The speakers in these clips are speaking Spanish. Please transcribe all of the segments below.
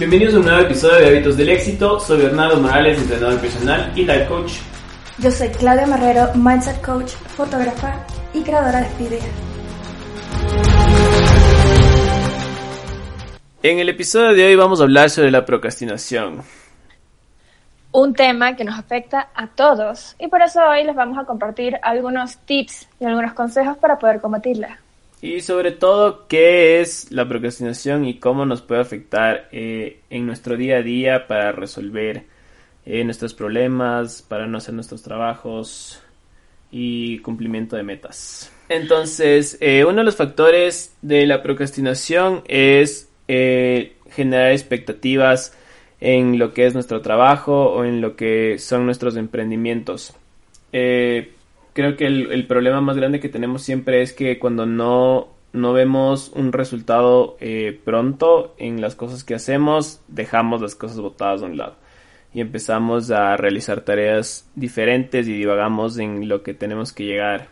Bienvenidos a un nuevo episodio de Hábitos del Éxito. Soy Bernardo Morales, entrenador personal y life coach. Yo soy Claudia Marrero, mindset coach, fotógrafa y creadora de este video. En el episodio de hoy vamos a hablar sobre la procrastinación. Un tema que nos afecta a todos y por eso hoy les vamos a compartir algunos tips y algunos consejos para poder combatirla. Y sobre todo, qué es la procrastinación y cómo nos puede afectar eh, en nuestro día a día para resolver eh, nuestros problemas, para no hacer nuestros trabajos y cumplimiento de metas. Entonces, eh, uno de los factores de la procrastinación es generar expectativas en lo que es nuestro trabajo o en lo que son nuestros emprendimientos. Creo que el, problema más grande que tenemos siempre es que cuando no, no vemos un resultado eh, pronto en las cosas que hacemos, dejamos las cosas botadas a un lado y empezamos a realizar tareas diferentes y divagamos en lo que tenemos que llegar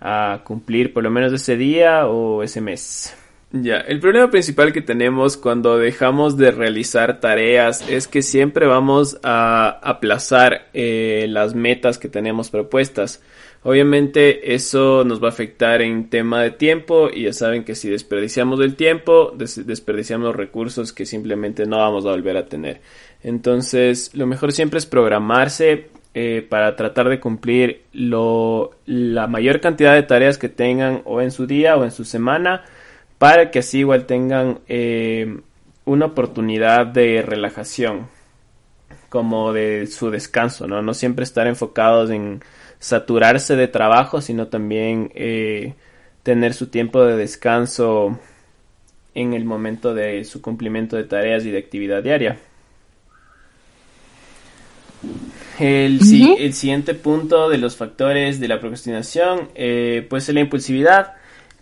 a cumplir por lo menos ese día o ese mes. Ya, el problema principal que tenemos cuando dejamos de realizar tareas es que siempre vamos a aplazar eh, las metas que tenemos propuestas. Obviamente eso nos va a afectar en tema de tiempo y ya saben que si desperdiciamos el tiempo, desperdiciamos recursos que simplemente no vamos a volver a tener. Entonces, lo mejor siempre es programarse eh, para tratar de cumplir lo, la mayor cantidad de tareas que tengan o en su día o en su semana para que así igual tengan eh, una oportunidad de relajación como de su descanso, ¿no? No siempre estar enfocados en saturarse de trabajo, sino también eh, tener su tiempo de descanso en el momento de su cumplimiento de tareas y de actividad diaria. El, el siguiente punto de los factores de la procrastinación eh, puede ser la impulsividad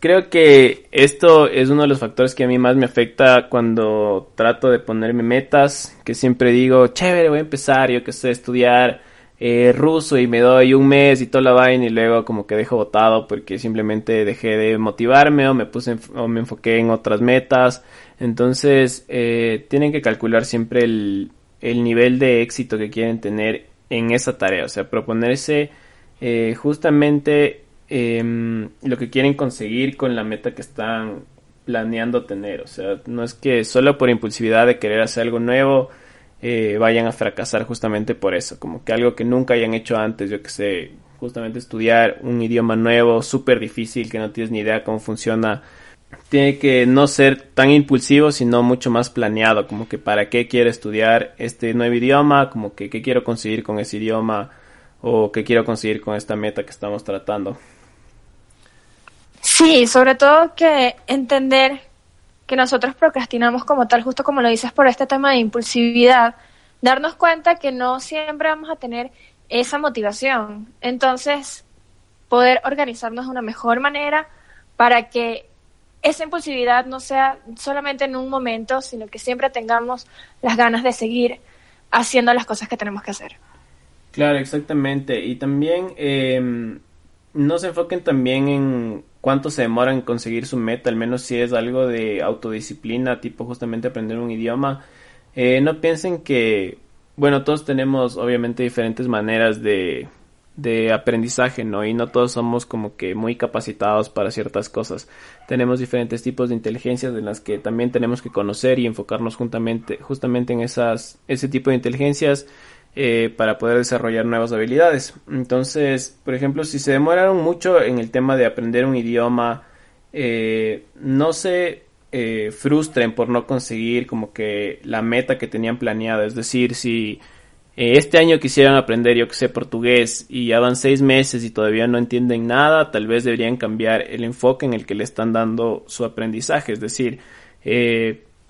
creo que esto es uno de los factores que a mí más me afecta cuando trato de ponerme metas, que siempre digo, chévere, voy a empezar, yo que sé, estudiar eh, ruso y me doy un mes y toda la vaina y luego como que dejo botado porque simplemente dejé de motivarme o me puse o me enfoqué en otras metas. Entonces, eh, tienen que calcular siempre el, el nivel de éxito que quieren tener en esa tarea, o sea, proponerse eh, justamente Em, lo que quieren conseguir con la meta que están planeando tener. O sea, no es que solo por impulsividad de querer hacer algo nuevo eh, vayan a fracasar justamente por eso. Como que algo que nunca hayan hecho antes, yo que sé, justamente estudiar un idioma nuevo, súper difícil, que no tienes ni idea cómo funciona. Tiene que no ser tan impulsivo, sino mucho más planeado, como que para qué quiero estudiar este nuevo idioma, como que qué quiero conseguir con ese idioma o qué quiero conseguir con esta meta que estamos tratando. Sí, sobre todo que entender que nosotros procrastinamos como tal, justo como lo dices por este tema de impulsividad, darnos cuenta que no siempre vamos a tener esa motivación. Entonces, poder organizarnos de una mejor manera para que esa impulsividad no sea solamente en un momento, sino que siempre tengamos las ganas de seguir haciendo las cosas que tenemos que hacer. Claro, exactamente. Y también eh, no se enfoquen también en cuánto se demora en conseguir su meta, al menos si es algo de autodisciplina, tipo justamente aprender un idioma. Eh, no piensen que, bueno, todos tenemos obviamente diferentes maneras de, de aprendizaje, ¿no? Y no todos somos como que muy capacitados para ciertas cosas. Tenemos diferentes tipos de inteligencias en las que también tenemos que conocer y enfocarnos juntamente, justamente en esas, ese tipo de inteligencias eh, para poder desarrollar nuevas habilidades. Entonces, por ejemplo, si se demoraron mucho en el tema de aprender un idioma, eh, no se eh, frustren por no conseguir como que la meta que tenían planeada. Es decir, si este año quisieran aprender, yo que sé, portugués y ya van seis meses y todavía no entienden nada, tal vez deberían cambiar el enfoque en el que le están dando su aprendizaje. Es decir,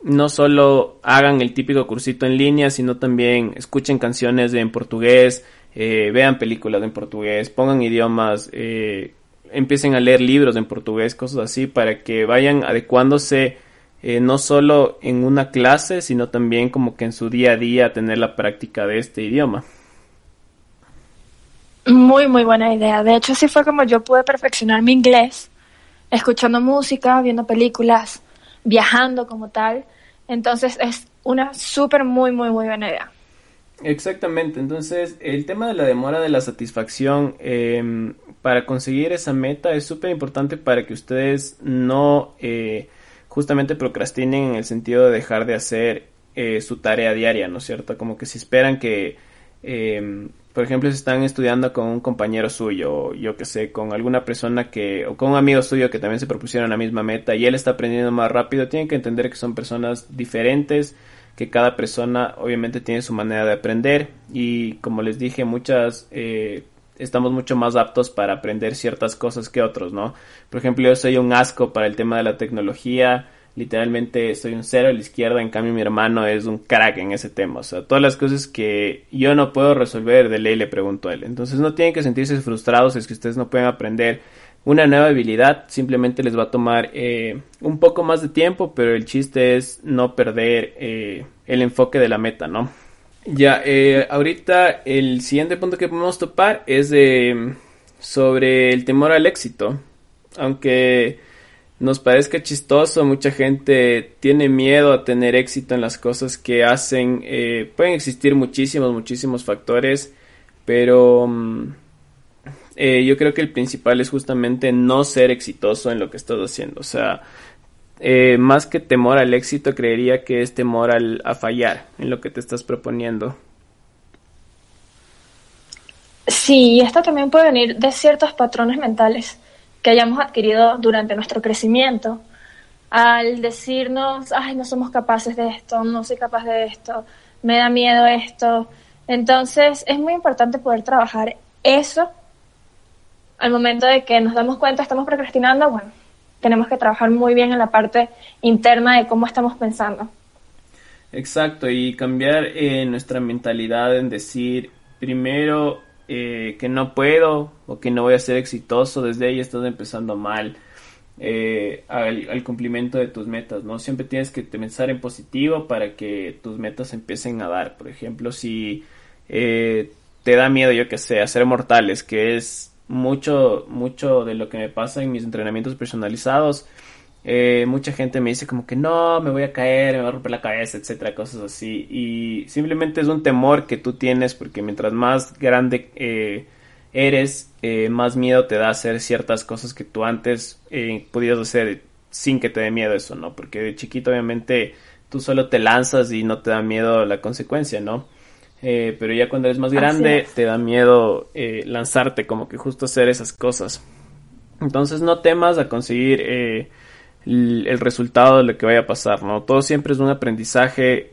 no solo hagan el típico cursito en línea, sino también escuchen canciones en portugués, eh, vean películas en portugués, pongan idiomas, eh, empiecen a leer libros en portugués, cosas así, para que vayan adecuándose eh, no solo en una clase, sino también como que en su día a día tener la práctica de este idioma. Muy, muy buena idea. De hecho, así fue como yo pude perfeccionar mi inglés, escuchando música, viendo películas, viajando como tal. Entonces es una súper, muy, muy, muy buena idea. Exactamente, entonces el tema de la demora de la satisfacción em, para conseguir esa meta es súper importante para que ustedes no eh, justamente procrastinen en el sentido de dejar de hacer eh, su tarea diaria, ¿no es cierto? Como que si esperan que, em, por ejemplo, si están estudiando con un compañero suyo, yo que sé, con alguna persona que, o con un amigo suyo que también se propusieron la misma meta y él está aprendiendo más rápido, tienen que entender que son personas diferentes, que cada persona obviamente tiene su manera de aprender y como les dije muchas eh, estamos mucho más aptos para aprender ciertas cosas que otros no por ejemplo yo soy un asco para el tema de la tecnología literalmente soy un cero a la izquierda en cambio mi hermano es un crack en ese tema o sea todas las cosas que yo no puedo resolver de ley le pregunto a él entonces no tienen que sentirse frustrados es que ustedes no pueden aprender una nueva habilidad simplemente les va a tomar eh, un poco más de tiempo, pero el chiste es no perder eh, el enfoque de la meta, ¿no? Ya, eh, ahorita el siguiente punto que podemos topar es de, sobre el temor al éxito. Aunque nos parezca chistoso, mucha gente tiene miedo a tener éxito en las cosas que hacen. pueden existir muchísimos, muchísimos factores, pero... Mm, eh, yo creo que el principal es justamente no ser exitoso en lo que estás haciendo. O sea, eh, más que temor al éxito, creería que es temor al, a fallar en lo que te estás proponiendo. Sí, esto también puede venir de ciertos patrones mentales que hayamos adquirido durante nuestro crecimiento. Al decirnos, ay, no somos capaces de esto, no soy capaz de esto, me da miedo esto. Entonces, es muy importante poder trabajar eso al momento de que nos damos cuenta estamos procrastinando, bueno, tenemos que trabajar muy bien en la parte interna de cómo estamos pensando. Exacto, y cambiar eh, nuestra mentalidad en decir primero eh, que no puedo o que no voy a ser exitoso, desde ahí estás empezando mal eh, al, cumplimiento de tus metas, ¿no? Siempre tienes que pensar en positivo para que tus metas empiecen a dar. Por ejemplo, si te da miedo, yo que sé, hacer mortales, que es mucho, mucho de lo que me pasa en mis entrenamientos personalizados. Eh, mucha gente me dice como que no, me voy a caer, me voy a romper la cabeza, etcétera, cosas así. Y simplemente es un temor que tú tienes porque mientras más grande eh, eres, eh, más miedo te da hacer ciertas cosas que tú antes podías hacer sin que te dé miedo eso, ¿no? Porque de chiquito obviamente tú solo te lanzas y no te da miedo la consecuencia, ¿no? Pero ya cuando eres más grande te da miedo lanzarte, como que justo hacer esas cosas. Entonces no temas a conseguir el, resultado de lo que vaya a pasar, ¿no? Todo siempre es un aprendizaje,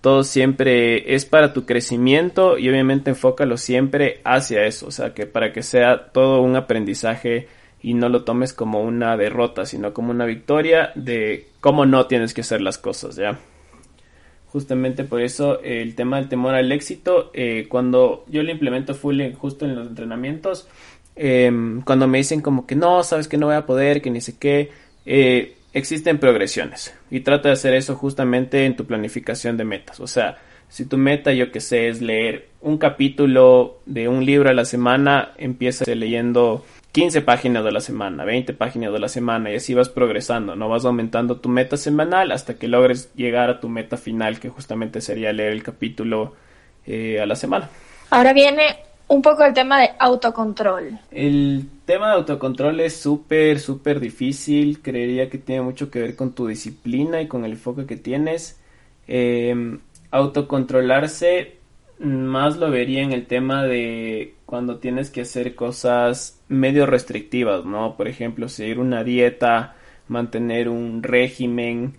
todo siempre es para tu crecimiento y obviamente enfócalo siempre hacia eso, o sea, que para que sea todo un aprendizaje y no lo tomes como una derrota, sino como una victoria de cómo no tienes que hacer las cosas, ¿ya? Justamente por eso el tema del temor al éxito, eh, cuando yo lo implemento full justo en los entrenamientos, em, cuando me dicen como que no, sabes que no voy a poder, que ni sé qué, eh, existen progresiones y trata de hacer eso justamente en tu planificación de metas. O sea, si tu meta, yo que sé, es leer un capítulo de un libro a la semana, empieza leyendo 15 páginas de la semana, 20 páginas de la semana y así vas progresando, no vas aumentando tu meta semanal hasta que logres llegar a tu meta final que justamente sería leer el capítulo eh, a la semana. Ahora viene un poco el tema de autocontrol. El tema de autocontrol es súper, súper difícil, creería que tiene mucho que ver con tu disciplina y con el enfoque que tienes. Em, autocontrolarse más lo vería en el tema de cuando tienes que hacer cosas medio restrictivas, ¿no? Por ejemplo, seguir una dieta, mantener un régimen,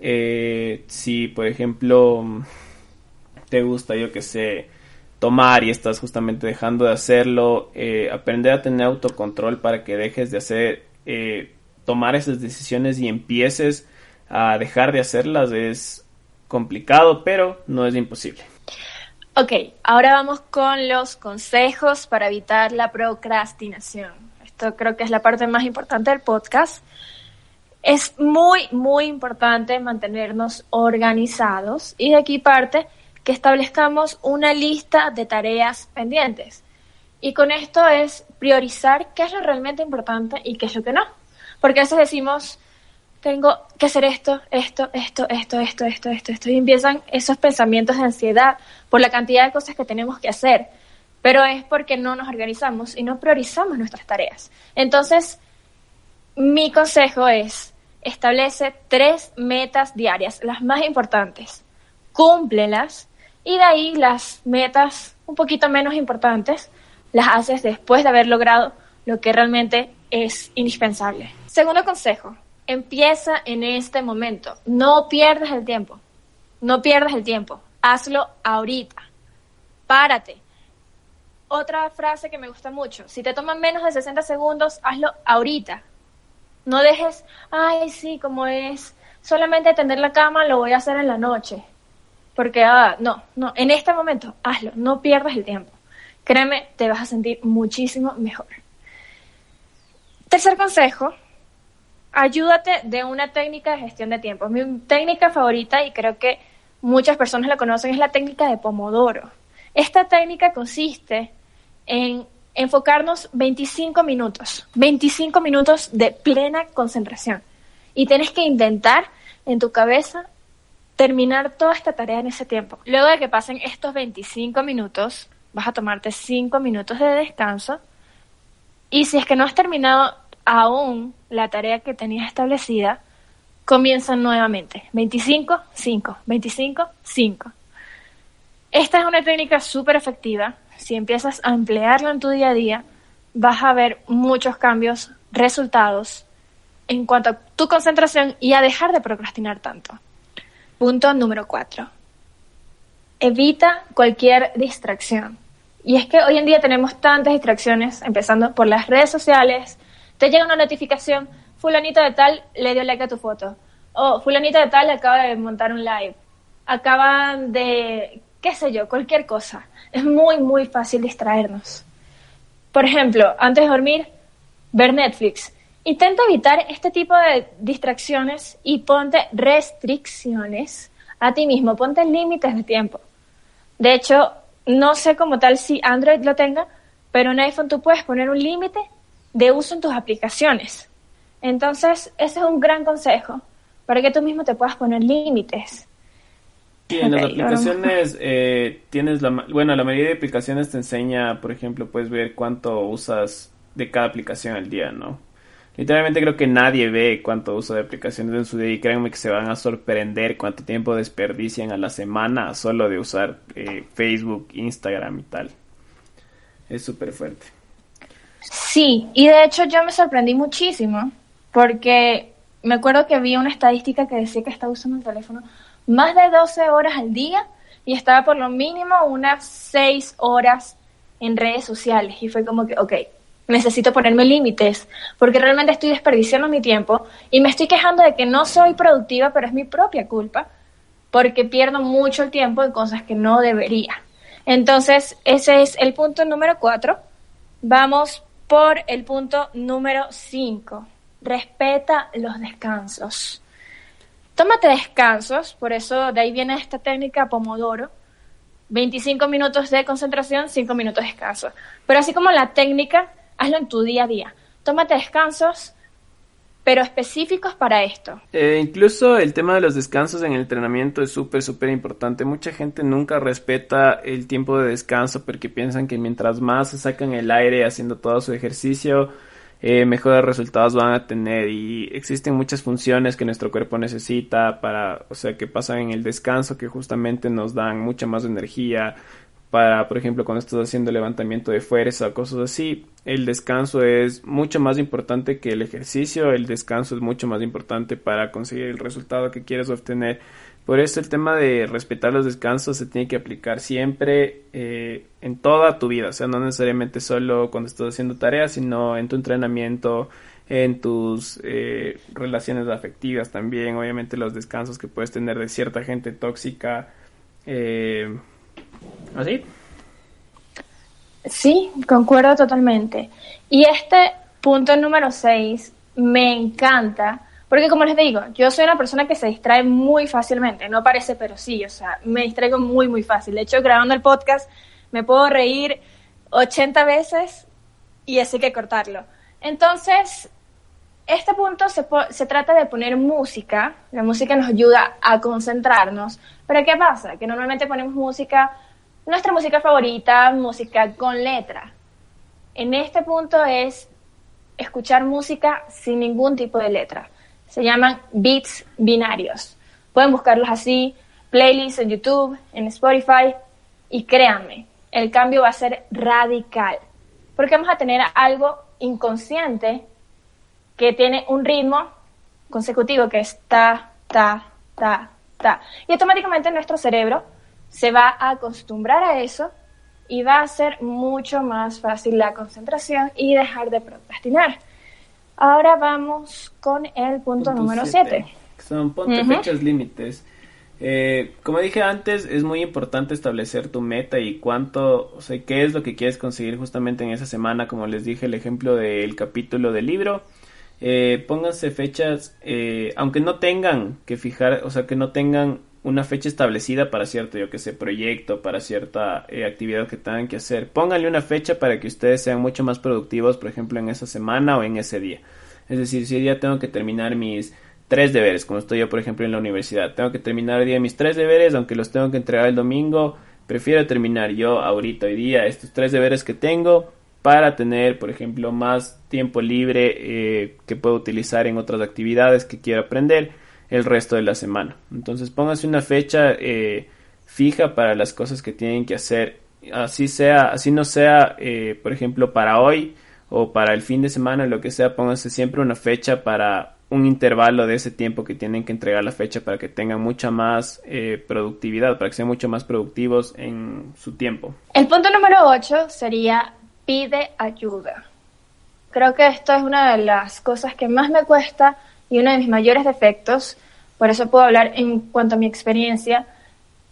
eh, si por ejemplo te gusta, yo que sé, tomar y estás justamente dejando de hacerlo, eh, aprender a tener autocontrol para que dejes de hacer, eh, tomar esas decisiones y empieces a dejar de hacerlas es complicado, pero no es imposible. Ok, ahora vamos con los consejos para evitar la procrastinación. Esto creo que es la parte más importante del podcast. Es muy, muy importante mantenernos organizados y de aquí parte que establezcamos una lista de tareas pendientes. Y con esto es priorizar qué es lo realmente importante y qué es lo que no. Porque a veces decimos, tengo que hacer esto, esto, esto, esto, esto, esto, esto, esto. Y empiezan esos pensamientos de ansiedad por la cantidad de cosas que tenemos que hacer. Pero es porque no nos organizamos y no priorizamos nuestras tareas. Entonces, mi consejo es, establece tres metas diarias, las más importantes. Cúmplelas y de ahí las metas un poquito menos importantes las haces después de haber logrado lo que realmente es indispensable. Segundo consejo, empieza en este momento. No pierdas el tiempo. No pierdas el tiempo. Hazlo ahorita. Párate. Otra frase que me gusta mucho. Si te toman menos de 60 segundos, hazlo ahorita. No dejes, ay, sí, como es solamente tender la cama, lo voy a hacer en la noche. Porque, ah, no, no, en este momento, hazlo. No pierdas el tiempo. Créeme, te vas a sentir muchísimo mejor. Tercer consejo, ayúdate de una técnica de gestión de tiempo. Mi técnica favorita, y creo que muchas personas la conocen, es la técnica de Pomodoro. Esta técnica consiste en enfocarnos 25 minutos, 25 minutos de plena concentración. Y tienes que intentar en tu cabeza terminar toda esta tarea en ese tiempo. Luego de que pasen estos 25 minutos, vas a tomarte 5 minutos de descanso. Y si es que no has terminado aún la tarea que tenías establecida, comienzan nuevamente. 25, 5, 25, 5. Esta es una técnica súper efectiva. Si empiezas a emplearla en tu día a día, vas a ver muchos cambios, resultados en cuanto a tu concentración y a dejar de procrastinar tanto. Punto número 4. Evita cualquier distracción. Y es que hoy en día tenemos tantas distracciones, empezando por las redes sociales, te llega una notificación, fulanito de tal le dio like a tu foto, o fulanito de tal acaba de montar un live, acaban de, qué sé yo, cualquier cosa. Es muy, muy fácil distraernos. Por ejemplo, antes de dormir, ver Netflix. Intenta evitar este tipo de distracciones y ponte restricciones a ti mismo, ponte límites de tiempo. De hecho, no sé como tal si Android lo tenga, pero en iPhone tú puedes poner un límite de uso en tus aplicaciones. Entonces, ese es un gran consejo para que tú mismo te puedas poner límites. Sí, en las aplicaciones eh, tienes la... Bueno, la mayoría de aplicaciones te enseña, por ejemplo, puedes ver cuánto usas de cada aplicación al día, ¿no? Literalmente creo que nadie ve cuánto uso de aplicaciones en su día y créanme que se van a sorprender cuánto tiempo desperdician a la semana solo de usar eh, Facebook, Instagram y tal. Es súper fuerte. Sí, y de hecho yo me sorprendí muchísimo porque me acuerdo que vi una estadística que decía que estaba usando el teléfono más de 12 horas al día y estaba por lo mínimo unas 6 horas en redes sociales y fue como que, ok, necesito ponerme límites porque realmente estoy desperdiciando mi tiempo y me estoy quejando de que no soy productiva, pero es mi propia culpa porque pierdo mucho el tiempo en cosas que no debería. Entonces, ese es el punto número 4. Vamos por el punto número 5. Respeta los descansos. Tómate descansos, por eso de ahí viene esta técnica Pomodoro. 25 minutos de concentración, 5 minutos de descanso. Pero así como la técnica, hazlo en tu día a día. Tómate descansos, pero específicos para esto. Eh, incluso el tema de los descansos en el entrenamiento es súper, súper importante. Mucha gente nunca respeta el tiempo de descanso porque piensan que mientras más se sacan el aire haciendo todo su ejercicio, eh, mejores resultados van a tener y existen muchas funciones que nuestro cuerpo necesita para, o sea, que pasan en el descanso que justamente nos dan mucha más energía, para, por ejemplo, cuando estás haciendo levantamiento de fuerza o cosas así, el descanso es mucho más importante que el ejercicio, el descanso es mucho más importante para conseguir el resultado que quieres obtener. Por eso el tema de respetar los descansos se tiene que aplicar siempre eh, en toda tu vida, o sea, no necesariamente solo cuando estás haciendo tareas, sino en tu entrenamiento, en tus eh, relaciones afectivas también, obviamente los descansos que puedes tener de cierta gente tóxica. Eh, ¿Así? Sí, concuerdo totalmente. Y este punto número 6 me encanta, porque como les digo, yo soy una persona que se distrae muy fácilmente, no parece, pero sí, o sea, me distraigo muy, muy fácil. De hecho, grabando el podcast me puedo reír 80 veces y así que cortarlo. Entonces, este punto se, trata de poner música, la música nos ayuda a concentrarnos, pero ¿qué pasa? Que normalmente ponemos música, nuestra música favorita, música con letra. En este punto es escuchar música sin ningún tipo de letra. Se llaman beats binarios. Pueden buscarlos así, playlists en YouTube, en Spotify, y créanme, el cambio va a ser radical, porque vamos a tener algo inconsciente que tiene un ritmo consecutivo que es ta, ta, ta, ta. Y automáticamente nuestro cerebro se va a acostumbrar a eso y va a ser mucho más fácil la concentración y dejar de procrastinar. Ahora vamos con el punto, número 7. Son ponte fechas límites. Eh, como dije antes, es muy importante establecer tu meta y cuánto, o sea, qué es lo que quieres conseguir justamente en esa semana, como les dije, el ejemplo del capítulo del libro. Eh, pónganse fechas, eh, aunque no tengan que fijar, o sea, que no tengan una fecha establecida para cierto, yo que sé, proyecto, para cierta eh, actividad que tengan que hacer. Pónganle una fecha para que ustedes sean mucho más productivos, por ejemplo, en esa semana o en ese día. Es decir, si día tengo que terminar mis tres deberes, como estoy yo, por ejemplo, en la universidad, tengo que terminar hoy día mis tres deberes, aunque los tengo que entregar el domingo, prefiero terminar yo ahorita, hoy día, estos tres deberes que tengo para tener, por ejemplo, más tiempo libre eh, que puedo utilizar en otras actividades que quiero aprender el resto de la semana. Entonces póngase una fecha eh, fija para las cosas que tienen que hacer. Así sea, así no sea, eh, por ejemplo, para hoy o para el fin de semana, lo que sea, pónganse siempre una fecha para un intervalo de ese tiempo que tienen que entregar la fecha para que tengan mucha más productividad, para que sean mucho más productivos en su tiempo. El punto número 8 sería pide ayuda. Creo que esto es una de las cosas que más me cuesta y uno de mis mayores defectos. Por eso puedo hablar en cuanto a mi experiencia.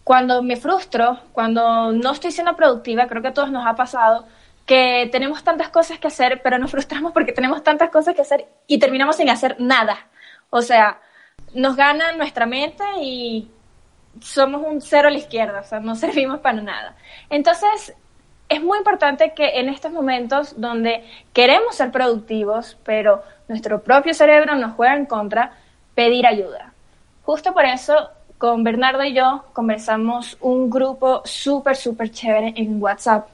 Cuando me frustro, cuando no estoy siendo productiva, creo que a todos nos ha pasado que tenemos tantas cosas que hacer, pero nos frustramos porque tenemos tantas cosas que hacer y terminamos sin hacer nada. O sea, nos gana nuestra mente y somos un cero a la izquierda, o sea, no servimos para nada. Entonces, es muy importante que en estos momentos donde queremos ser productivos, pero nuestro propio cerebro nos juega en contra, pedir ayuda. Justo por eso, con Bernardo y yo conversamos un grupo súper, súper chévere en WhatsApp,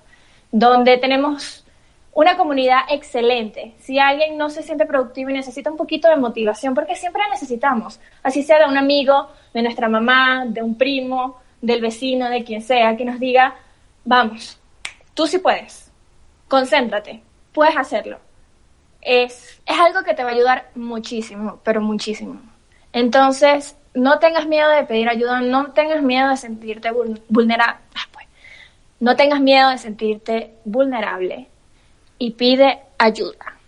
donde tenemos una comunidad excelente. Si alguien no se siente productivo y necesita un poquito de motivación, porque siempre la necesitamos, así sea de un amigo, de nuestra mamá, de un primo, del vecino, de quien sea, que nos diga, vamos, Tú sí puedes. Concéntrate. Puedes hacerlo. Es, es algo que te va a ayudar muchísimo, pero muchísimo. Entonces, no tengas miedo de pedir ayuda, no tengas miedo de sentirte vulnerable. Ah, pues. No tengas miedo de sentirte vulnerable y pide ayuda.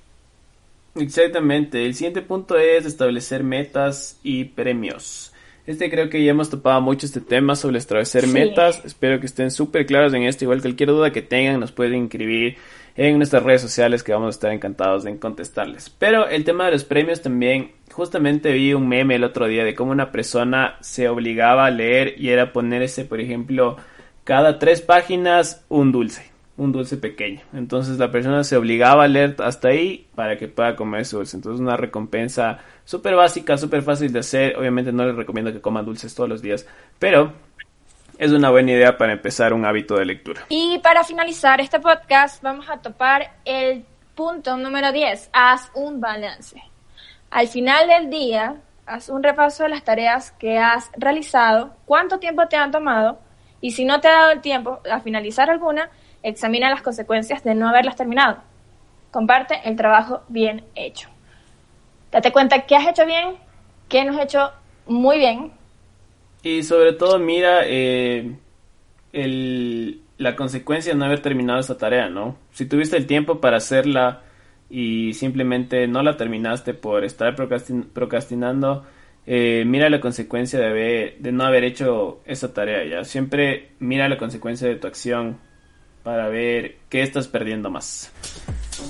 Exactamente. El siguiente punto es establecer metas y premios. Este creo que ya hemos topado mucho este tema sobre establecer metas. Espero que estén súper claros en esto. Igual cualquier duda que tengan nos pueden inscribir en nuestras redes sociales que vamos a estar encantados en contestarles. Pero el tema de los premios también, justamente vi un meme el otro día de cómo una persona se obligaba a leer y era ponerse, por ejemplo, cada tres páginas un dulce un dulce pequeño. Entonces la persona se obligaba a leer hasta ahí para que pueda comer ese dulce. Entonces una recompensa súper básica, súper fácil de hacer. Obviamente no les recomiendo que coman dulces todos los días, pero es una buena idea para empezar un hábito de lectura. Y para finalizar este podcast vamos a topar el punto número 10. Haz un balance. Al final del día, haz un repaso de las tareas que has realizado, cuánto tiempo te han tomado y si no te ha dado el tiempo a finalizar alguna, examina las consecuencias de no haberlas terminado. Comparte el trabajo bien hecho. Date cuenta qué has hecho bien, qué no has hecho muy bien. Y sobre todo mira eh, la consecuencia de no haber terminado esta tarea, ¿no? Si tuviste el tiempo para hacerla y simplemente no la terminaste por estar procrastinando, eh, mira la consecuencia de, de no haber hecho esa tarea ya. Siempre mira la consecuencia de tu acción para ver qué estás perdiendo más.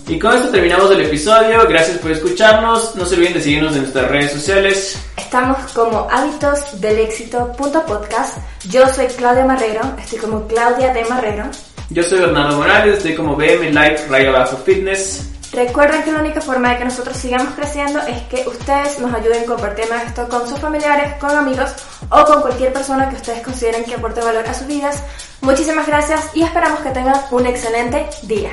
Y con esto terminamos el episodio. Gracias por escucharnos. No se olviden de seguirnos en nuestras redes sociales. Estamos como hábitosdelexito.podcast. Yo soy Claudia Marrero. Estoy como Claudia de Marrero. Yo soy Bernardo Morales. Estoy como BM Life Raya Abajo Fitness. Recuerden que la única forma de que nosotros sigamos creciendo es que ustedes nos ayuden compartiendo esto con sus familiares, con amigos o con cualquier persona que ustedes consideren que aporte valor a sus vidas. Muchísimas gracias y esperamos que tengan un excelente día.